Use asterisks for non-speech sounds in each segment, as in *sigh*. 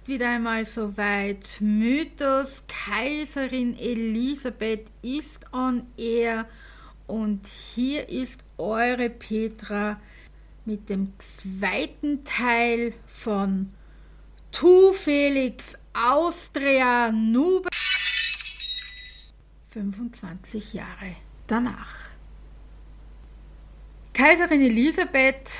ist wieder einmal soweit. Mythos Kaiserin Elisabeth ist on air und hier ist eure Petra mit dem zweiten Teil von Tu Felix Austria Nube 25 Jahre danach. Kaiserin Elisabeth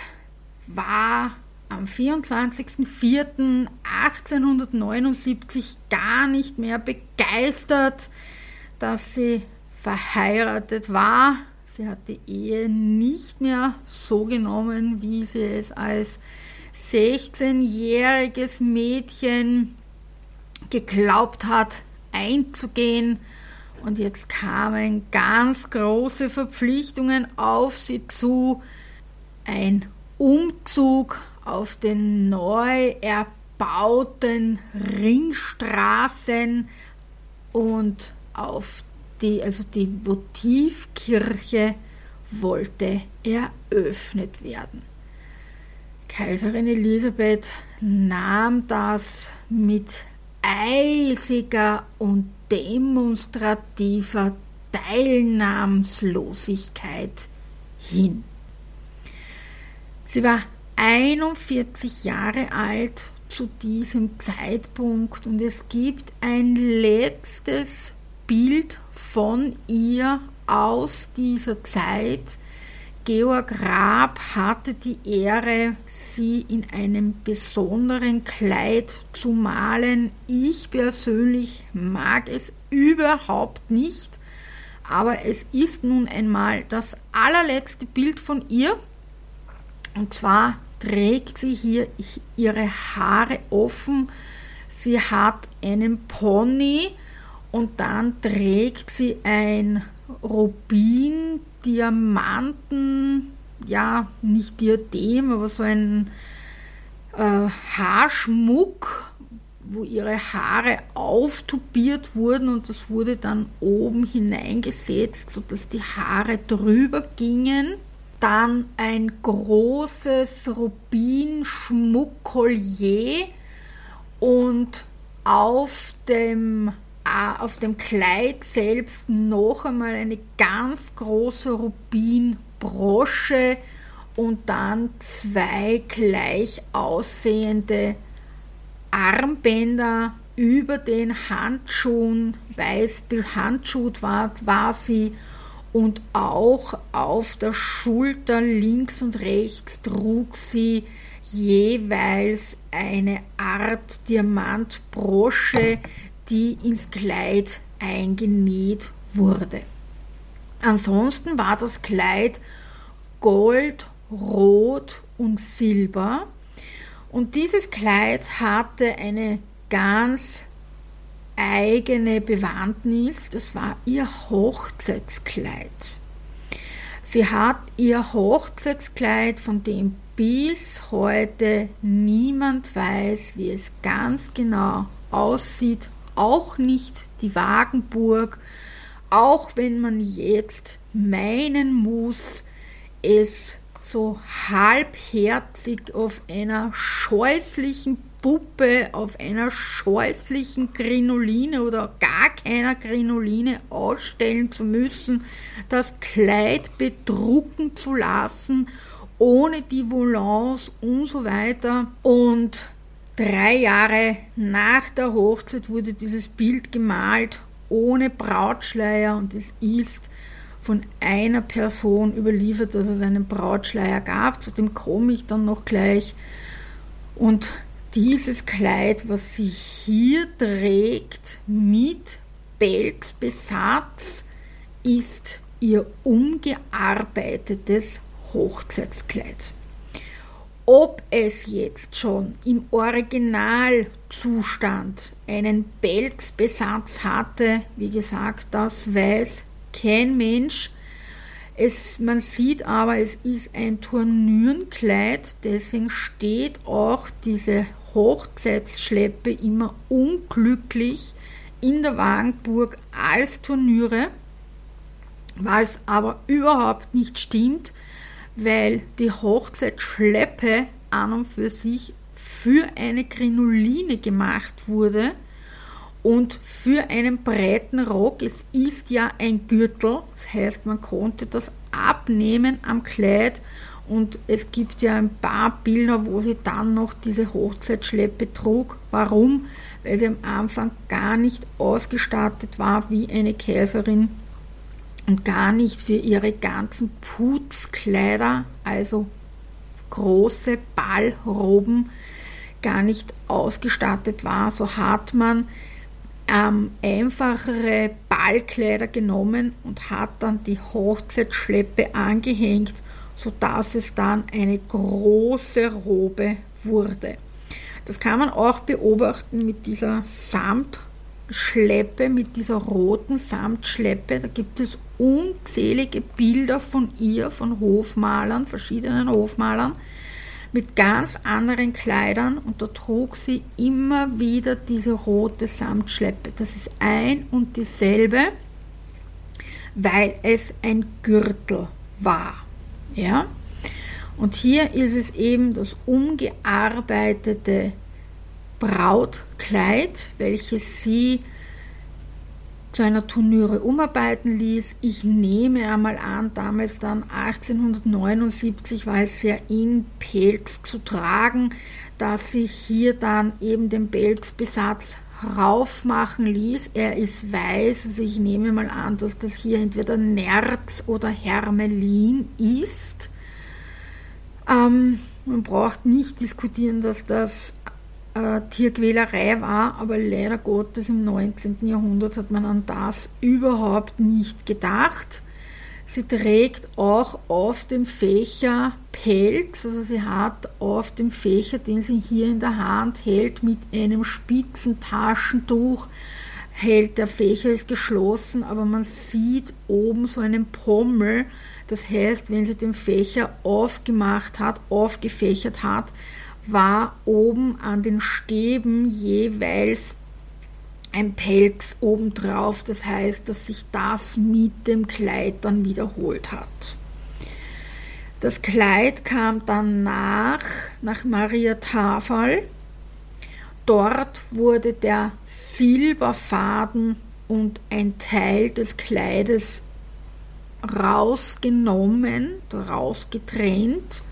war am 24.04.1879 gar nicht mehr begeistert, dass sie verheiratet war. Sie hat die Ehe nicht mehr so genommen, wie sie es als 16-jähriges Mädchen geglaubt hat einzugehen. Und jetzt kamen ganz große Verpflichtungen auf sie zu. Ein Umzug auf den neu erbauten Ringstraßen und auf die, also die Votivkirche wollte eröffnet werden. Kaiserin Elisabeth nahm das mit eisiger und demonstrativer Teilnahmslosigkeit hin. Sie war 41 Jahre alt zu diesem Zeitpunkt und es gibt ein letztes Bild von ihr aus dieser Zeit. Georg Raab hatte die Ehre, sie in einem besonderen Kleid zu malen. Ich persönlich mag es überhaupt nicht, aber es ist nun einmal das allerletzte Bild von ihr. Und zwar trägt sie hier ihre Haare offen. Sie hat einen Pony und dann trägt sie ein Rubin, Diamanten, ja, nicht Diadem, aber so ein äh, Haarschmuck, wo ihre Haare auftubiert wurden und das wurde dann oben hineingesetzt, sodass die Haare drüber gingen. Dann ein großes Rubin-Schmuckkollier und auf dem, äh, auf dem Kleid selbst noch einmal eine ganz große Rubinbrosche und dann zwei gleich aussehende Armbänder über den Handschuhen, weiß behandschuht war, war sie und auch auf der Schulter links und rechts trug sie jeweils eine Art Diamantbrosche, die ins Kleid eingenäht wurde. Ansonsten war das Kleid gold, rot und silber und dieses Kleid hatte eine ganz eigene Bewandtnis, das war ihr Hochzeitskleid. Sie hat ihr Hochzeitskleid, von dem bis heute niemand weiß, wie es ganz genau aussieht, auch nicht die Wagenburg, auch wenn man jetzt meinen muss, es so halbherzig auf einer scheußlichen Puppe auf einer scheußlichen Krinoline oder gar keiner Krinoline ausstellen zu müssen, das Kleid bedrucken zu lassen, ohne die Volants und so weiter. Und drei Jahre nach der Hochzeit wurde dieses Bild gemalt, ohne Brautschleier und es ist von einer Person überliefert, dass es einen Brautschleier gab. Zu dem komme ich dann noch gleich. Und dieses Kleid, was sie hier trägt mit Pelzbesatz, ist ihr umgearbeitetes Hochzeitskleid. Ob es jetzt schon im Originalzustand einen Pelzbesatz hatte, wie gesagt, das weiß kein Mensch. Es, man sieht aber, es ist ein Turnürenkleid, deswegen steht auch diese Hochzeitsschleppe immer unglücklich in der Wagenburg als Turniere, was aber überhaupt nicht stimmt, weil die Hochzeitsschleppe an und für sich für eine Krinoline gemacht wurde und für einen breiten Rock. Es ist ja ein Gürtel, das heißt, man konnte das abnehmen am Kleid und es gibt ja ein paar Bilder, wo sie dann noch diese Hochzeitsschleppe trug. Warum? Weil sie am Anfang gar nicht ausgestattet war wie eine Kaiserin und gar nicht für ihre ganzen Putzkleider, also große Ballroben, gar nicht ausgestattet war. So hat man ähm, einfachere Ballkleider genommen und hat dann die Hochzeitsschleppe angehängt, sodass es dann eine große Robe wurde. Das kann man auch beobachten mit dieser Samtschleppe, mit dieser roten Samtschleppe. Da gibt es unzählige Bilder von ihr, von Hofmalern, verschiedenen Hofmalern mit ganz anderen Kleidern und da trug sie immer wieder diese rote Samtschleppe. Das ist ein und dieselbe, weil es ein Gürtel war. Ja? Und hier ist es eben das umgearbeitete Brautkleid, welches sie zu einer Turnüre umarbeiten ließ. Ich nehme einmal an, damals dann 1879 war es sehr in, Pelz zu tragen, dass sie hier dann eben den Pelzbesatz raufmachen ließ. Er ist weiß, also ich nehme mal an, dass das hier entweder Nerz oder Hermelin ist. Ähm, man braucht nicht diskutieren, dass das äh, Tierquälerei war, aber leider Gottes im 19. Jahrhundert hat man an das überhaupt nicht gedacht. Sie trägt auch auf dem Fächer Pelz, also sie hat auf dem Fächer, den sie hier in der Hand hält, mit einem spitzen Taschentuch, hält der Fächer ist geschlossen, aber man sieht oben so einen Pommel. Das heißt, wenn sie den Fächer aufgemacht hat, aufgefächert hat, war oben an den Stäben jeweils ein Pelz obendrauf. Das heißt, dass sich das mit dem Kleid dann wiederholt hat. Das Kleid kam dann nach, nach Maria Tafel. Dort wurde der Silberfaden und ein Teil des Kleides rausgenommen, rausgetrennt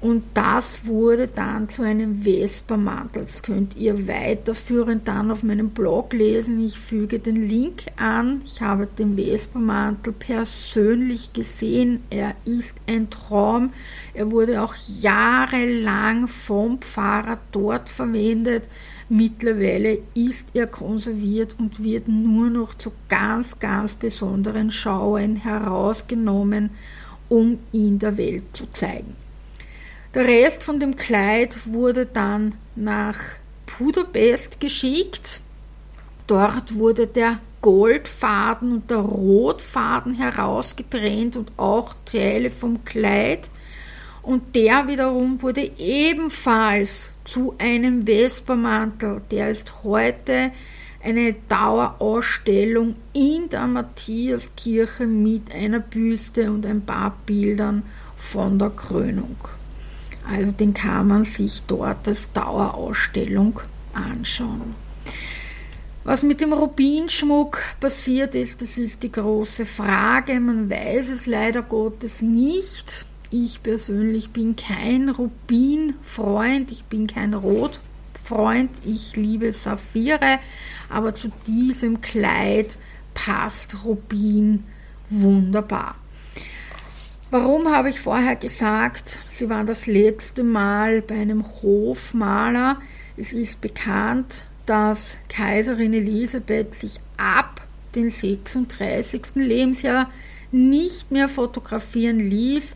und das wurde dann zu einem Vespermantel. Das könnt ihr weiterführend dann auf meinem Blog lesen. Ich füge den Link an. Ich habe den Vespermantel persönlich gesehen. Er ist ein Traum. Er wurde auch jahrelang vom Pfarrer dort verwendet. Mittlerweile ist er konserviert und wird nur noch zu ganz, ganz besonderen Schauen herausgenommen, um ihn der Welt zu zeigen. Der Rest von dem Kleid wurde dann nach Budapest geschickt. Dort wurde der Goldfaden und der Rotfaden herausgetrennt und auch Teile vom Kleid. Und der wiederum wurde ebenfalls zu einem Vespermantel. Der ist heute eine Dauerausstellung in der Matthiaskirche mit einer Büste und ein paar Bildern von der Krönung. Also den kann man sich dort als Dauerausstellung anschauen. Was mit dem Rubinschmuck passiert ist, das ist die große Frage. Man weiß es leider Gottes nicht. Ich persönlich bin kein Rubinfreund, ich bin kein Rotfreund, ich liebe Saphire, aber zu diesem Kleid passt Rubin wunderbar. Warum habe ich vorher gesagt, sie war das letzte Mal bei einem Hofmaler? Es ist bekannt, dass Kaiserin Elisabeth sich ab dem 36. Lebensjahr nicht mehr fotografieren ließ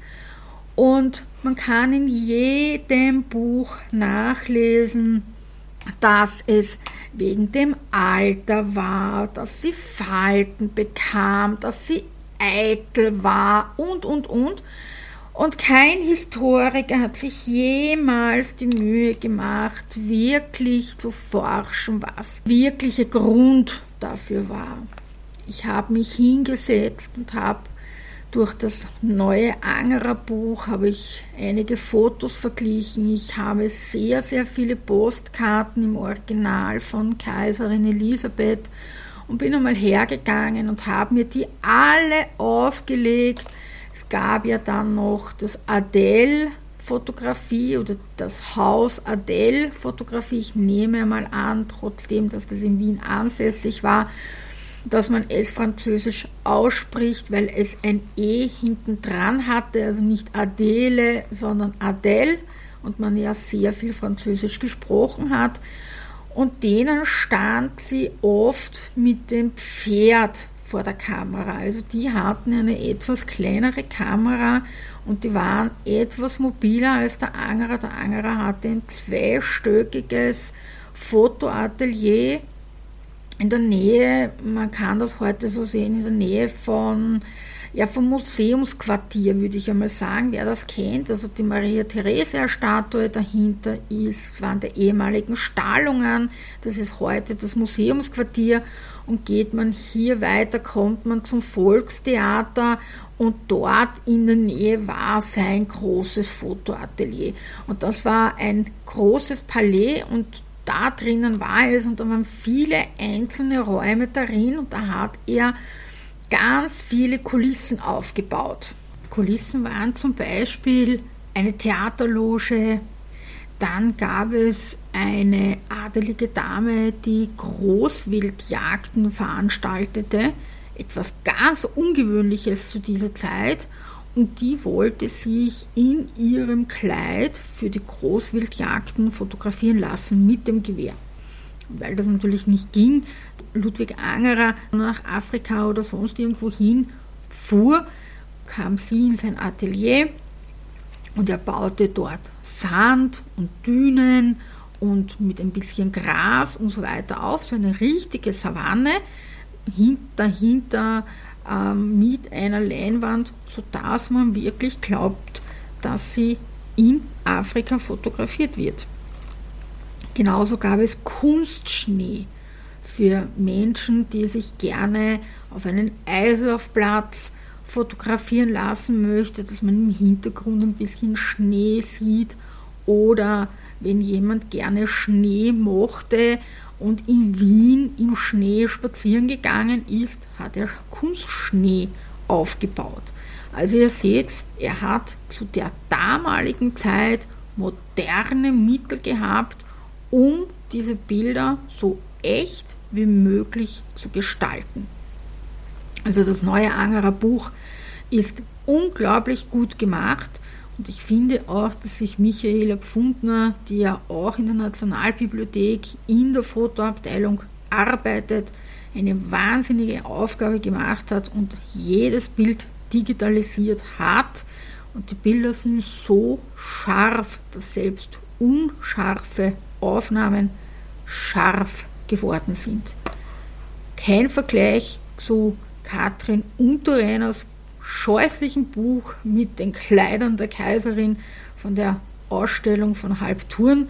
und man kann in jedem Buch nachlesen, dass es wegen dem Alter war, dass sie Falten bekam, dass sie eitel war und, und, und. Und kein Historiker hat sich jemals die Mühe gemacht, wirklich zu forschen, was wirkliche Grund dafür war. Ich habe mich hingesetzt und habe Durch das neue Angerer Buch habe ich einige Fotos verglichen. Ich habe sehr, sehr viele Postkarten im Original von Kaiserin Elisabeth und bin einmal hergegangen und habe mir die alle aufgelegt. Es gab ja dann noch das Adele Fotografie oder das Haus Adele Fotografie. Ich nehme mal an, trotzdem, dass das in Wien ansässig war dass man es französisch ausspricht, weil es ein E hinten dran hatte, also nicht Adele, sondern Adele und man ja sehr viel Französisch gesprochen hat. Und denen stand sie oft mit dem Pferd vor der Kamera. Also die hatten eine etwas kleinere Kamera und die waren etwas mobiler als der Angerer. Der Angerer hatte ein zweistöckiges Fotoatelier in der Nähe, man kann das heute so sehen, in der Nähe von, ja, vom Museumsquartier, würde ich einmal sagen, wer das kennt. Also die Maria-Theresia-Statue dahinter ist, waren der ehemaligen Stallungen, das ist heute das Museumsquartier. Und geht man hier weiter, kommt man zum Volkstheater und dort in der Nähe war sein großes Fotoatelier. Und das war ein großes Palais und da drinnen war es und da waren viele einzelne Räume darin und da hat er ganz viele Kulissen aufgebaut. Kulissen waren zum Beispiel eine Theaterloge, dann gab es eine adelige Dame, die Großwildjagden veranstaltete, etwas ganz Ungewöhnliches zu dieser Zeit und die wollte sich in ihrem Kleid für die Großwildjagden fotografieren lassen mit dem Gewehr. Weil das natürlich nicht ging, Ludwig Angerer nach Afrika oder sonst irgendwo hin fuhr, kam sie in sein Atelier und er baute dort Sand und Dünen und mit ein bisschen Gras und so weiter auf, so eine richtige Savanne. Dahinter ähm, mit einer Leinwand, sodass man wirklich glaubt, dass sie in Afrika fotografiert wird. Genauso gab es Kunstschnee für Menschen, die sich gerne auf einen Eislaufplatz fotografieren lassen möchte, dass man im Hintergrund ein bisschen Schnee sieht oder wenn jemand gerne Schnee mochte und in Wien im Schnee spazieren gegangen ist, hat er Kunstschnee aufgebaut. Also ihr seht, er hat zu der damaligen Zeit moderne Mittel gehabt, um diese Bilder so echt wie möglich zu gestalten. Also das neue Angerer Buch ist unglaublich gut gemacht und ich finde auch, dass sich Michaela Pfundner, die ja auch in der Nationalbibliothek in der Fotoabteilung arbeitet, eine wahnsinnige Aufgabe gemacht hat und jedes Bild digitalisiert hat. Und die Bilder sind so scharf, dass selbst unscharfe Aufnahmen scharf geworden sind. Kein Vergleich zu Katrin Unterreiners scheußlichen Buch mit den Kleidern der Kaiserin von der Ausstellung von Halbtouren.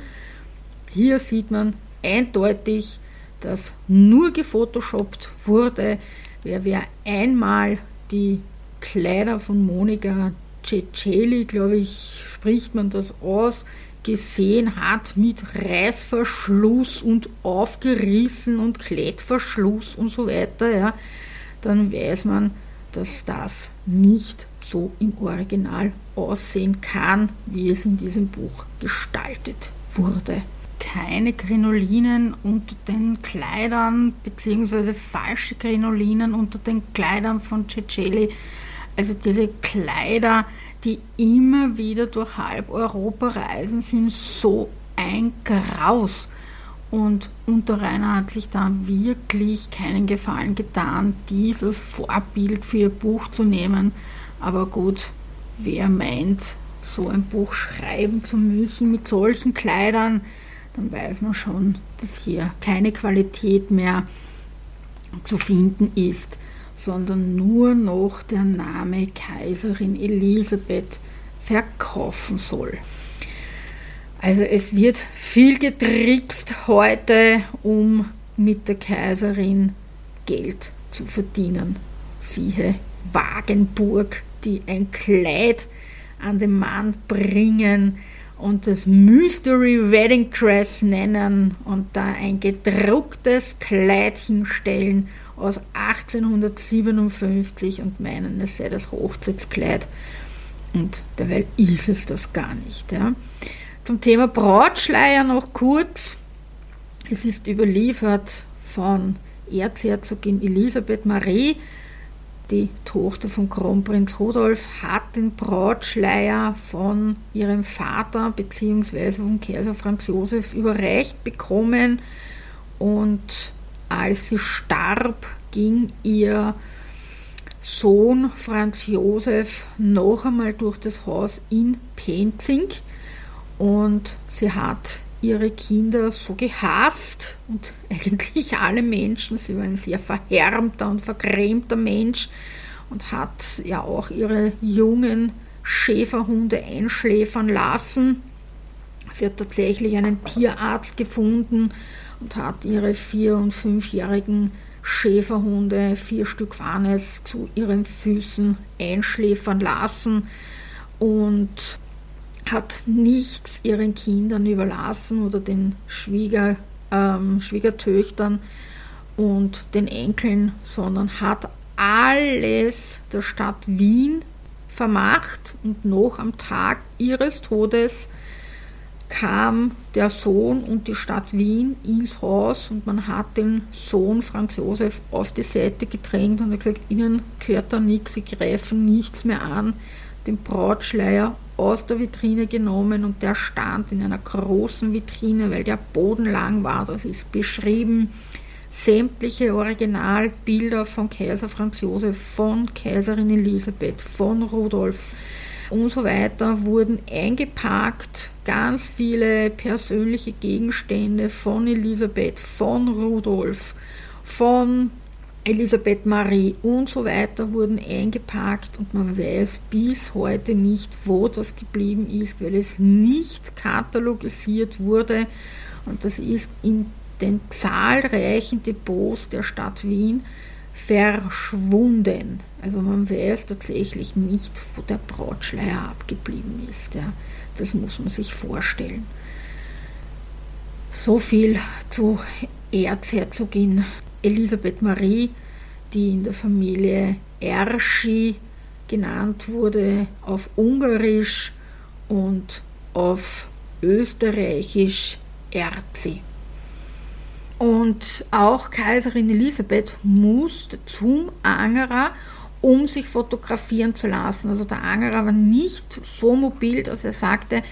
Hier sieht man eindeutig, dass nur gefotoshoppt wurde. Wer, wer einmal die Kleider von Monika Ceceli, glaube ich, spricht man das aus, gesehen hat mit Reißverschluss und aufgerissen und Klettverschluss und so weiter, ja, dann weiß man, dass das nicht so im Original aussehen kann, wie es in diesem Buch gestaltet wurde. Keine Krinolinen unter den Kleidern, beziehungsweise falsche Krinolinen unter den Kleidern von Ceceli. Also diese Kleider, die immer wieder durch halb Europa reisen, sind so ein Graus. Und Unterreiner hat sich da wirklich keinen Gefallen getan, dieses Vorbild für ihr Buch zu nehmen. Aber gut, wer meint, so ein Buch schreiben zu müssen mit solchen Kleidern, dann weiß man schon, dass hier keine Qualität mehr zu finden ist, sondern nur noch der Name Kaiserin Elisabeth verkaufen soll. Also es wird viel getrickst heute, um mit der Kaiserin Geld zu verdienen. Siehe Wagenburg die ein Kleid an den Mann bringen und das Mystery Wedding Dress nennen und da ein gedrucktes Kleid hinstellen aus 1857 und meinen, es sei das Hochzeitskleid. Und derweil ist es das gar nicht. Ja. Zum Thema Brautschleier noch kurz. Es ist überliefert von Erzherzogin Elisabeth Marie, die Tochter von Kronprinz Rudolf, hat den Brautschleier von ihrem Vater bzw. von Kaiser Franz Josef überreicht bekommen und als sie starb, ging ihr Sohn Franz Josef noch einmal durch das Haus in Penzing und sie hat ihre Kinder so gehasst und *laughs* eigentlich alle Menschen. Sie war ein sehr verhärmter und vergrämter Mensch und hat ja auch ihre jungen Schäferhunde einschläfern lassen. Sie hat tatsächlich einen Tierarzt gefunden und hat ihre vier- und fünfjährigen Schäferhunde, vier Stück waren es, zu ihren Füßen einschläfern lassen und hat nichts ihren Kindern überlassen oder den Schwieger, ähm, Schwiegertöchtern und den Enkeln, sondern hat alles der Stadt Wien vermacht und noch am Tag ihres Todes kam der Sohn und die Stadt Wien ins Haus und man hat den Sohn Franz Josef auf die Seite gedrängt und hat gesagt, ihnen gehört da nichts, sie greifen nichts mehr an, den Brautschleier aus der Vitrine genommen und der stand in einer großen Vitrine, weil der Boden lang war, das ist beschrieben. Sämtliche Originalbilder von Kaiser Franz Josef, von Kaiserin Elisabeth, von Rudolf und so weiter wurden eingepackt. Ganz viele persönliche Gegenstände von Elisabeth, von Rudolf, von Elisabeth Marie und so weiter wurden eingepackt und man weiß bis heute nicht, wo das geblieben ist, weil es nicht katalogisiert wurde und das ist in den zahlreichen Depots der Stadt Wien verschwunden. Also man weiß tatsächlich nicht, wo der Brautschleier abgeblieben ist. Ja. Das muss man sich vorstellen. So viel zu Erzherzogin Elisabeth Marie, die in der Familie Erschi genannt wurde, auf Ungarisch und auf Österreichisch Erzi. Und auch Kaiserin Elisabeth musste zum Angerer, um sich fotografieren zu lassen. Also der Angerer war nicht so mobil, dass er sagte,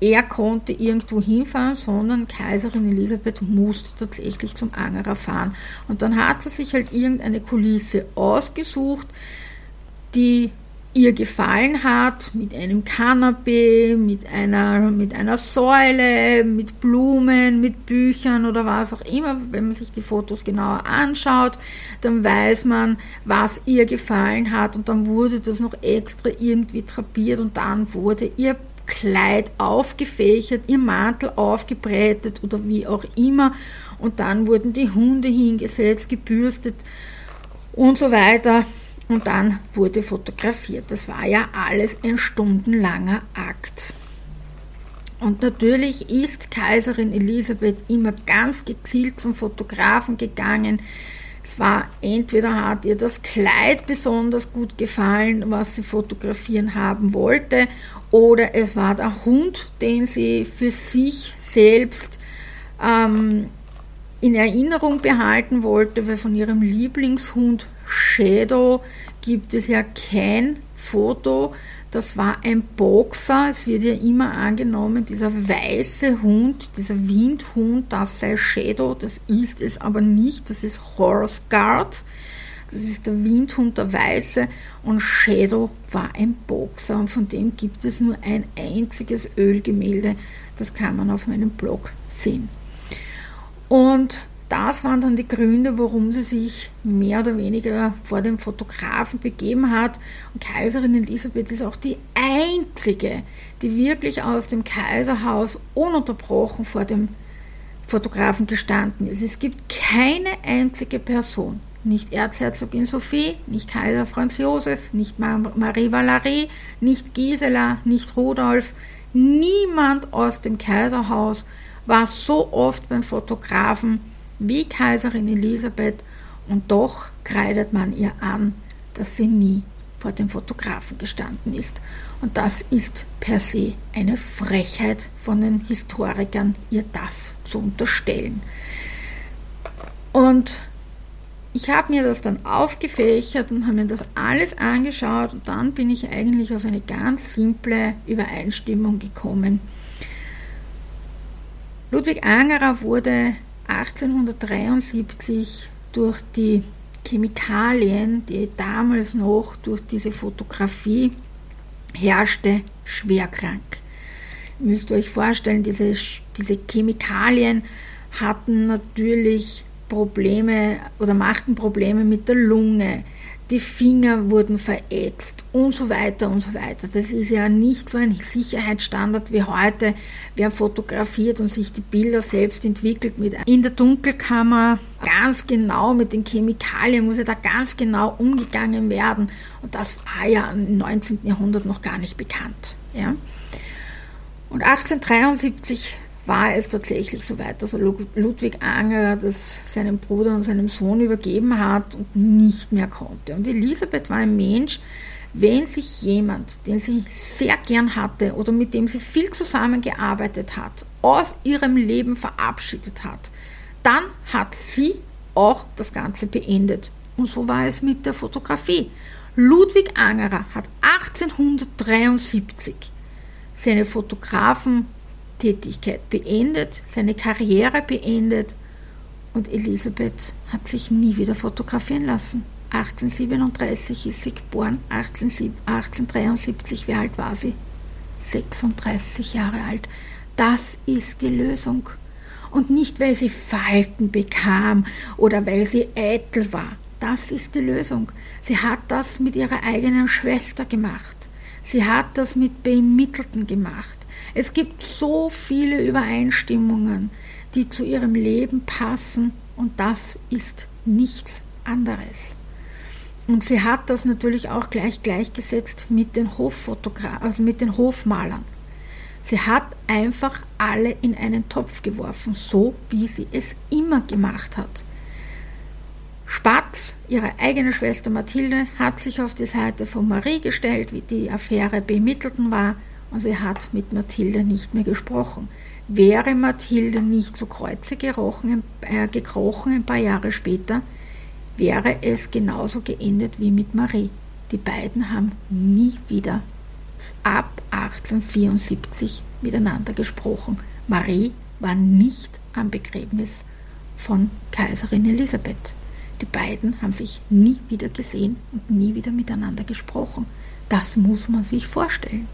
er konnte irgendwo hinfahren, sondern Kaiserin Elisabeth musste tatsächlich zum Angerer fahren. Und dann hat sie sich halt irgendeine Kulisse ausgesucht, die ihr gefallen hat, mit einem Kanapee, mit einer, mit einer Säule, mit Blumen, mit Büchern oder was auch immer. Wenn man sich die Fotos genauer anschaut, dann weiß man, was ihr gefallen hat und dann wurde das noch extra irgendwie trapiert und dann wurde ihr Kleid aufgefächert, ihr Mantel aufgebreitet oder wie auch immer. Und dann wurden die Hunde hingesetzt, gebürstet und so weiter. Und dann wurde fotografiert. Das war ja alles ein stundenlanger Akt. Und natürlich ist Kaiserin Elisabeth immer ganz gezielt zum Fotografen gegangen. Es war entweder hat ihr das Kleid besonders gut gefallen, was sie fotografieren haben wollte, oder es war der Hund, den sie für sich selbst ähm, in Erinnerung behalten wollte, weil von ihrem Lieblingshund Shadow gibt es ja kein Foto. Das war ein Boxer. Es wird ja immer angenommen, dieser weiße Hund, dieser Windhund, das sei Shadow. Das ist es aber nicht. Das ist Horse Guard. Das ist der Windhund, der Weiße. Und Shadow war ein Boxer. Und von dem gibt es nur ein einziges Ölgemälde. Das kann man auf meinem Blog sehen. Und das waren dann die Gründe, warum sie sich mehr oder weniger vor dem Fotografen begeben hat. Und Kaiserin Elisabeth ist auch die einzige, die wirklich aus dem Kaiserhaus ununterbrochen vor dem Fotografen gestanden ist. Es gibt keine einzige Person, nicht Erzherzogin Sophie, nicht Kaiser Franz Josef, nicht Marie Valerie, nicht Gisela, nicht Rudolf. Niemand aus dem Kaiserhaus war so oft beim Fotografen wie Kaiserin Elisabeth und doch kreidet man ihr an, dass sie nie vor dem Fotografen gestanden ist. Und das ist per se eine Frechheit von den Historikern, ihr das zu unterstellen. Und ich habe mir das dann aufgefächert und habe mir das alles angeschaut und dann bin ich eigentlich auf eine ganz simple Übereinstimmung gekommen. Ludwig Angerer wurde 1873 durch die Chemikalien, die damals noch durch diese Fotografie herrschte, schwer krank. Ihr müsst euch vorstellen, diese, diese Chemikalien hatten natürlich Probleme oder machten Probleme mit der Lunge, die Finger wurden verätzt und so weiter und so weiter. Das ist ja nicht so ein Sicherheitsstandard wie heute. Wer fotografiert und sich die Bilder selbst entwickelt mit in der Dunkelkammer ganz genau mit den Chemikalien muss ja da ganz genau umgegangen werden und das war ja im 19. Jahrhundert noch gar nicht bekannt. Ja? Und 1873 war es tatsächlich so weit, dass Ludwig Anger das seinem Bruder und seinem Sohn übergeben hat und nicht mehr konnte. Und Elisabeth war ein Mensch, wenn sich jemand, den sie sehr gern hatte oder mit dem sie viel zusammengearbeitet hat, aus ihrem Leben verabschiedet hat, dann hat sie auch das Ganze beendet. Und so war es mit der Fotografie. Ludwig Angerer hat 1873 seine Fotografen Tätigkeit beendet, seine Karriere beendet und Elisabeth hat sich nie wieder fotografieren lassen. 1837 ist sie geboren, 1873, wie alt war sie? 36 Jahre alt. Das ist die Lösung. Und nicht, weil sie Falten bekam oder weil sie eitel war. Das ist die Lösung. Sie hat das mit ihrer eigenen Schwester gemacht. Sie hat das mit Bemittelten gemacht. Es gibt so viele Übereinstimmungen, die zu ihrem Leben passen und das ist nichts anderes. Und sie hat das natürlich auch gleich gleichgesetzt mit den also mit den Hofmalern. Sie hat einfach alle in einen Topf geworfen, so wie sie es immer gemacht hat. Spatz, ihre eigene Schwester Mathilde, hat sich auf die Seite von Marie gestellt, wie die Affäre bemittelten war und sie hat mit Mathilde nicht mehr gesprochen. Wäre Mathilde nicht zu Kreuze gerochen, äh, gekrochen ein paar Jahre später, wäre es genauso geendet wie mit Marie. Die beiden haben nie wieder ab 1874 miteinander gesprochen. Marie war nicht am Begräbnis von Kaiserin Elisabeth. Die beiden haben sich nie wieder gesehen und nie wieder miteinander gesprochen. Das muss man sich vorstellen.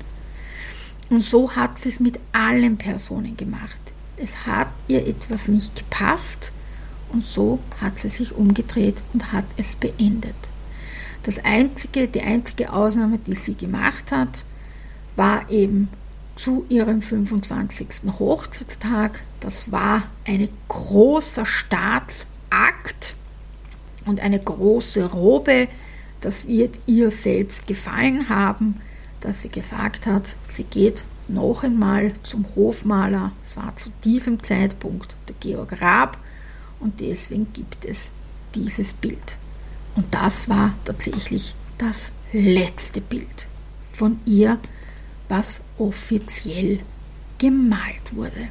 Und so hat sie es mit allen Personen gemacht. Es hat ihr etwas nicht gepasst und so hat sie sich umgedreht und hat es beendet. Das einzige, die einzige Ausnahme, die sie gemacht hat, war eben zu ihrem 25. Hochzeitstag. Das war ein großer Staatsakt und eine große Robe. Das wird ihr selbst gefallen haben dass sie gesagt hat, sie geht noch einmal zum Hofmaler. Es war zu diesem Zeitpunkt der Georg Raab und deswegen gibt es dieses Bild. Und das war tatsächlich das letzte Bild von ihr, was offiziell gemalt wurde.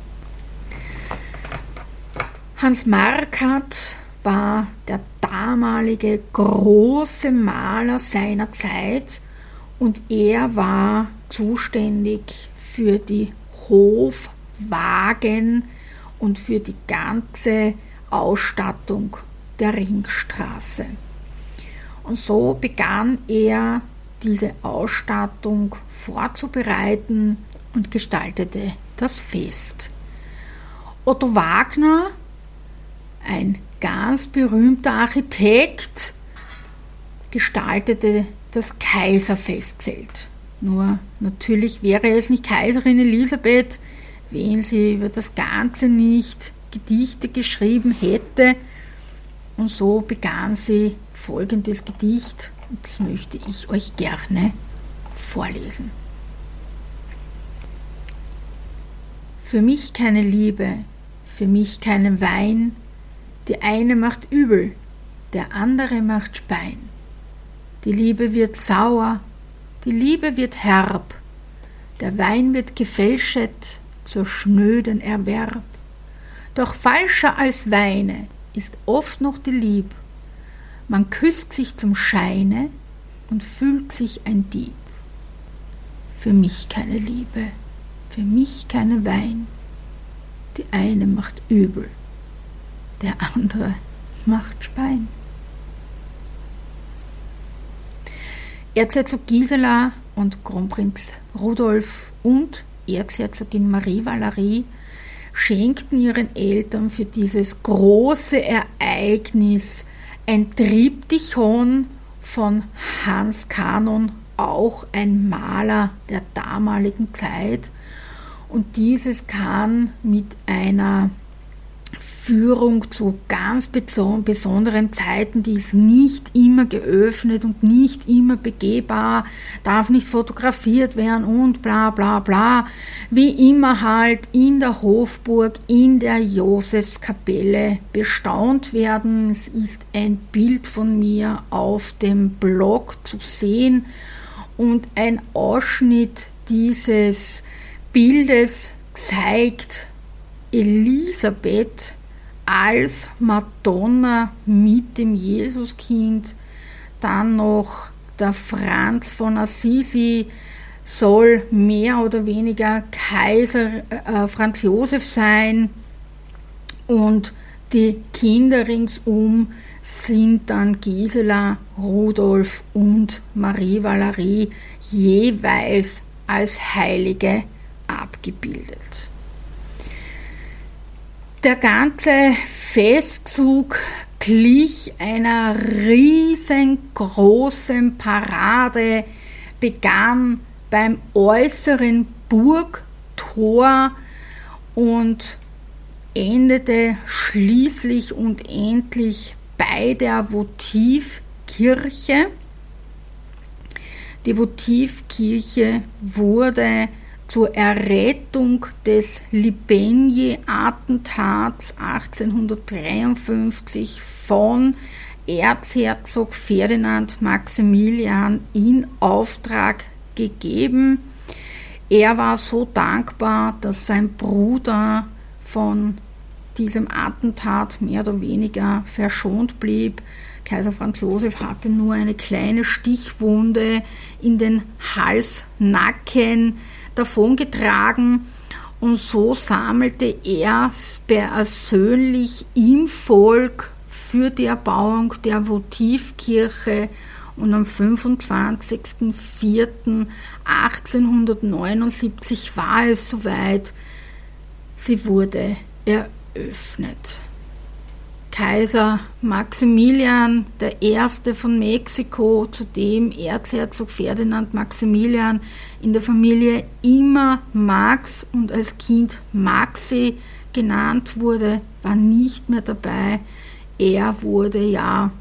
Hans Markert war der damalige große Maler seiner Zeit und er war zuständig für die Hofwagen und für die ganze Ausstattung der Ringstraße. Und so begann er diese Ausstattung vorzubereiten und gestaltete das Fest. Otto Wagner, ein ganz berühmter Architekt, gestaltete das Kaiserfestzelt. Nur natürlich wäre es nicht Kaiserin Elisabeth, wenn sie über das Ganze nicht Gedichte geschrieben hätte. Und so begann sie folgendes Gedicht, und das möchte ich euch gerne vorlesen. Für mich keine Liebe, für mich keinen Wein, die eine macht übel, der andere macht Spein. Die Liebe wird sauer, die Liebe wird herb, der Wein wird gefälschet zur schnöden Erwerb. Doch falscher als Weine ist oft noch die Lieb. Man küsst sich zum Scheine und fühlt sich ein Dieb. Für mich keine Liebe, für mich keinen Wein. Die eine macht übel, der andere macht Spein. Erzherzog Gisela und Kronprinz Rudolf und Erzherzogin Marie Valerie schenkten ihren Eltern für dieses große Ereignis ein Triptychon von Hans Kanon, auch ein Maler der damaligen Zeit. Und dieses kann mit einer Führung zu ganz besonderen Zeiten, die ist nicht immer geöffnet und nicht immer begehbar, darf nicht fotografiert werden und bla bla bla. Wie immer halt in der Hofburg, in der Josefskapelle bestaunt werden. Es ist ein Bild von mir auf dem Blog zu sehen und ein Ausschnitt dieses Bildes zeigt Elisabeth als Madonna mit dem Jesuskind, dann noch der Franz von Assisi soll mehr oder weniger Kaiser äh, Franz Josef sein und die Kinder ringsum sind dann Gisela, Rudolf und Marie Valerie jeweils als Heilige abgebildet. Der ganze Festzug glich einer riesengroßen Parade, begann beim äußeren Burgtor und endete schließlich und endlich bei der Votivkirche. Die Votivkirche wurde zur Errettung des Libenghi-Attentats 1853 von Erzherzog Ferdinand Maximilian in Auftrag gegeben. Er war so dankbar, dass sein Bruder von diesem Attentat mehr oder weniger verschont blieb. Kaiser Franz Josef hatte nur eine kleine Stichwunde in den Halsnacken davongetragen und so sammelte er persönlich im Volk für die Erbauung der Votivkirche und am 25.04.1879 war es soweit, sie wurde eröffnet. Kaiser Maximilian I. von Mexiko, zu dem Erzherzog Ferdinand Maximilian in der Familie immer Max und als Kind Maxi genannt wurde, war nicht mehr dabei. Er wurde ja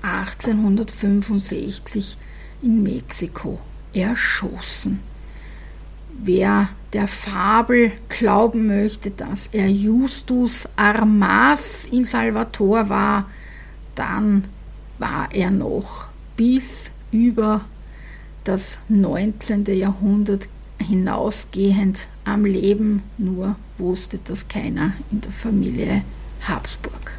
1865 in Mexiko erschossen. Wer der Fabel glauben möchte, dass er Justus Armas in Salvator war, dann war er noch bis über das 19. Jahrhundert hinausgehend am Leben, nur wusste das keiner in der Familie Habsburg.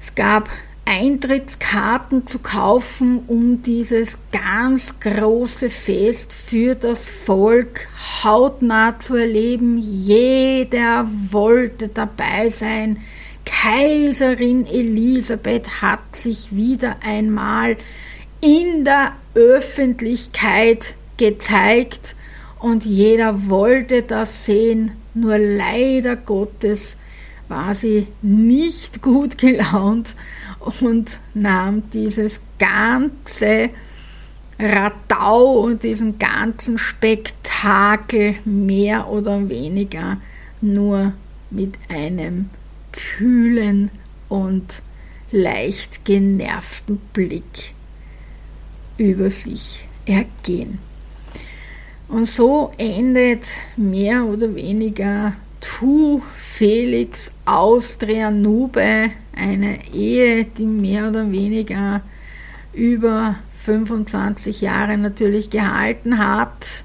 Es gab Eintrittskarten zu kaufen, um dieses ganz große Fest für das Volk hautnah zu erleben. Jeder wollte dabei sein. Kaiserin Elisabeth hat sich wieder einmal in der Öffentlichkeit gezeigt und jeder wollte das sehen, nur leider Gottes war sie nicht gut gelaunt und nahm dieses ganze Radau und diesen ganzen Spektakel mehr oder weniger nur mit einem kühlen und leicht genervten Blick über sich ergehen. Und so endet mehr oder weniger Tu Felix Austria Nube, eine Ehe, die mehr oder weniger über 25 Jahre natürlich gehalten hat.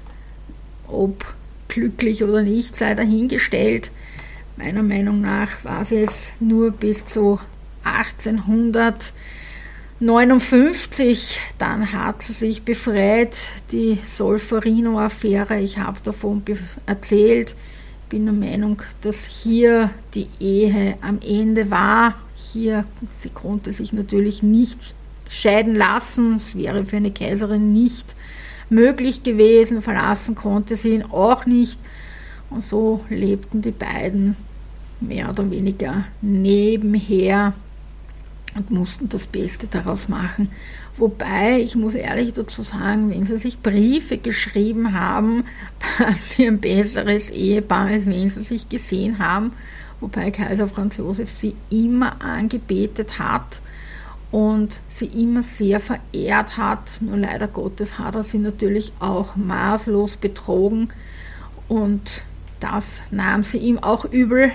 Ob glücklich oder nicht, sei dahingestellt. Meiner Meinung nach war sie es nur bis zu 1859. Dann hat sie sich befreit, die Solferino-Affäre. Ich habe davon erzählt. Bin der Meinung, dass hier die Ehe am Ende war. Hier, sie konnte sich natürlich nicht scheiden lassen. Es wäre für eine Kaiserin nicht möglich gewesen. Verlassen konnte sie ihn auch nicht. Und so lebten die beiden mehr oder weniger nebenher und mussten das Beste daraus machen. Wobei, ich muss ehrlich dazu sagen, wenn sie sich Briefe geschrieben haben, war sie ein besseres Ehepaar, als wenn sie sich gesehen haben. Wobei Kaiser Franz Josef sie immer angebetet hat und sie immer sehr verehrt hat. Nur leider Gottes hat er sie natürlich auch maßlos betrogen und das nahm sie ihm auch übel,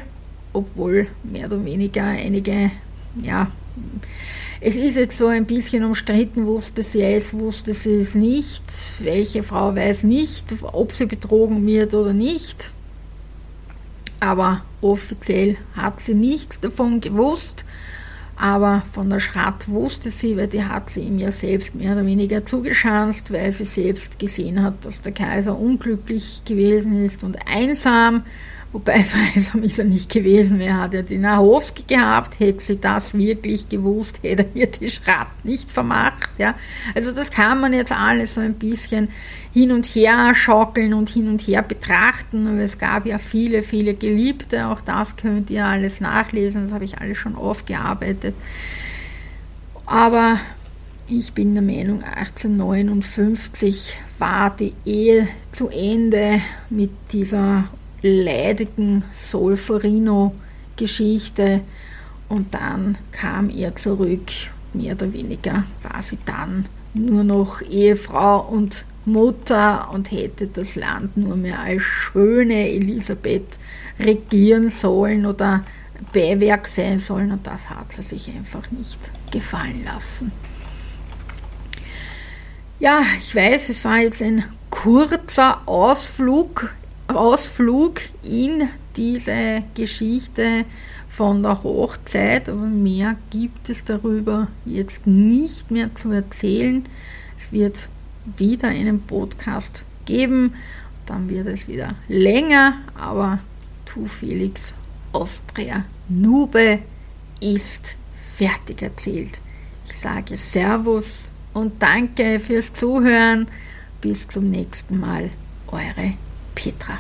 obwohl mehr oder weniger einige, ja, es ist jetzt so ein bisschen umstritten, wusste sie es, wusste sie es nicht. Welche Frau weiß nicht, ob sie betrogen wird oder nicht. Aber offiziell hat sie nichts davon gewusst. Aber von der Schrat wusste sie, weil die hat sie ihm ja selbst mehr oder weniger zugeschanzt, weil sie selbst gesehen hat, dass der Kaiser unglücklich gewesen ist und einsam Wobei *laughs* so einsam ist er nicht gewesen. Er hat ja die Nahowski gehabt. Hätte sie das wirklich gewusst, hätte er ihr die Schrat nicht vermacht. Ja. Also das kann man jetzt alles so ein bisschen hin und her schaukeln und hin und her betrachten. Aber es gab ja viele, viele Geliebte. Auch das könnt ihr alles nachlesen. Das habe ich alles schon aufgearbeitet. Aber ich bin der Meinung, 1859 war die Ehe zu Ende mit dieser leidigen Solferino-Geschichte und dann kam er zurück. Mehr oder weniger war sie dann nur noch Ehefrau und Mutter und hätte das Land nur mehr als schöne Elisabeth regieren sollen oder Beiwerk sein sollen und das hat sie sich einfach nicht gefallen lassen. Ja, ich weiß, es war jetzt ein kurzer Ausflug Ausflug in diese Geschichte von der Hochzeit, aber mehr gibt es darüber jetzt nicht mehr zu erzählen. Es wird wieder einen Podcast geben, dann wird es wieder länger, aber Tu Felix Austria Nube ist fertig erzählt. Ich sage Servus und danke fürs Zuhören. Bis zum nächsten Mal. Eure Petra.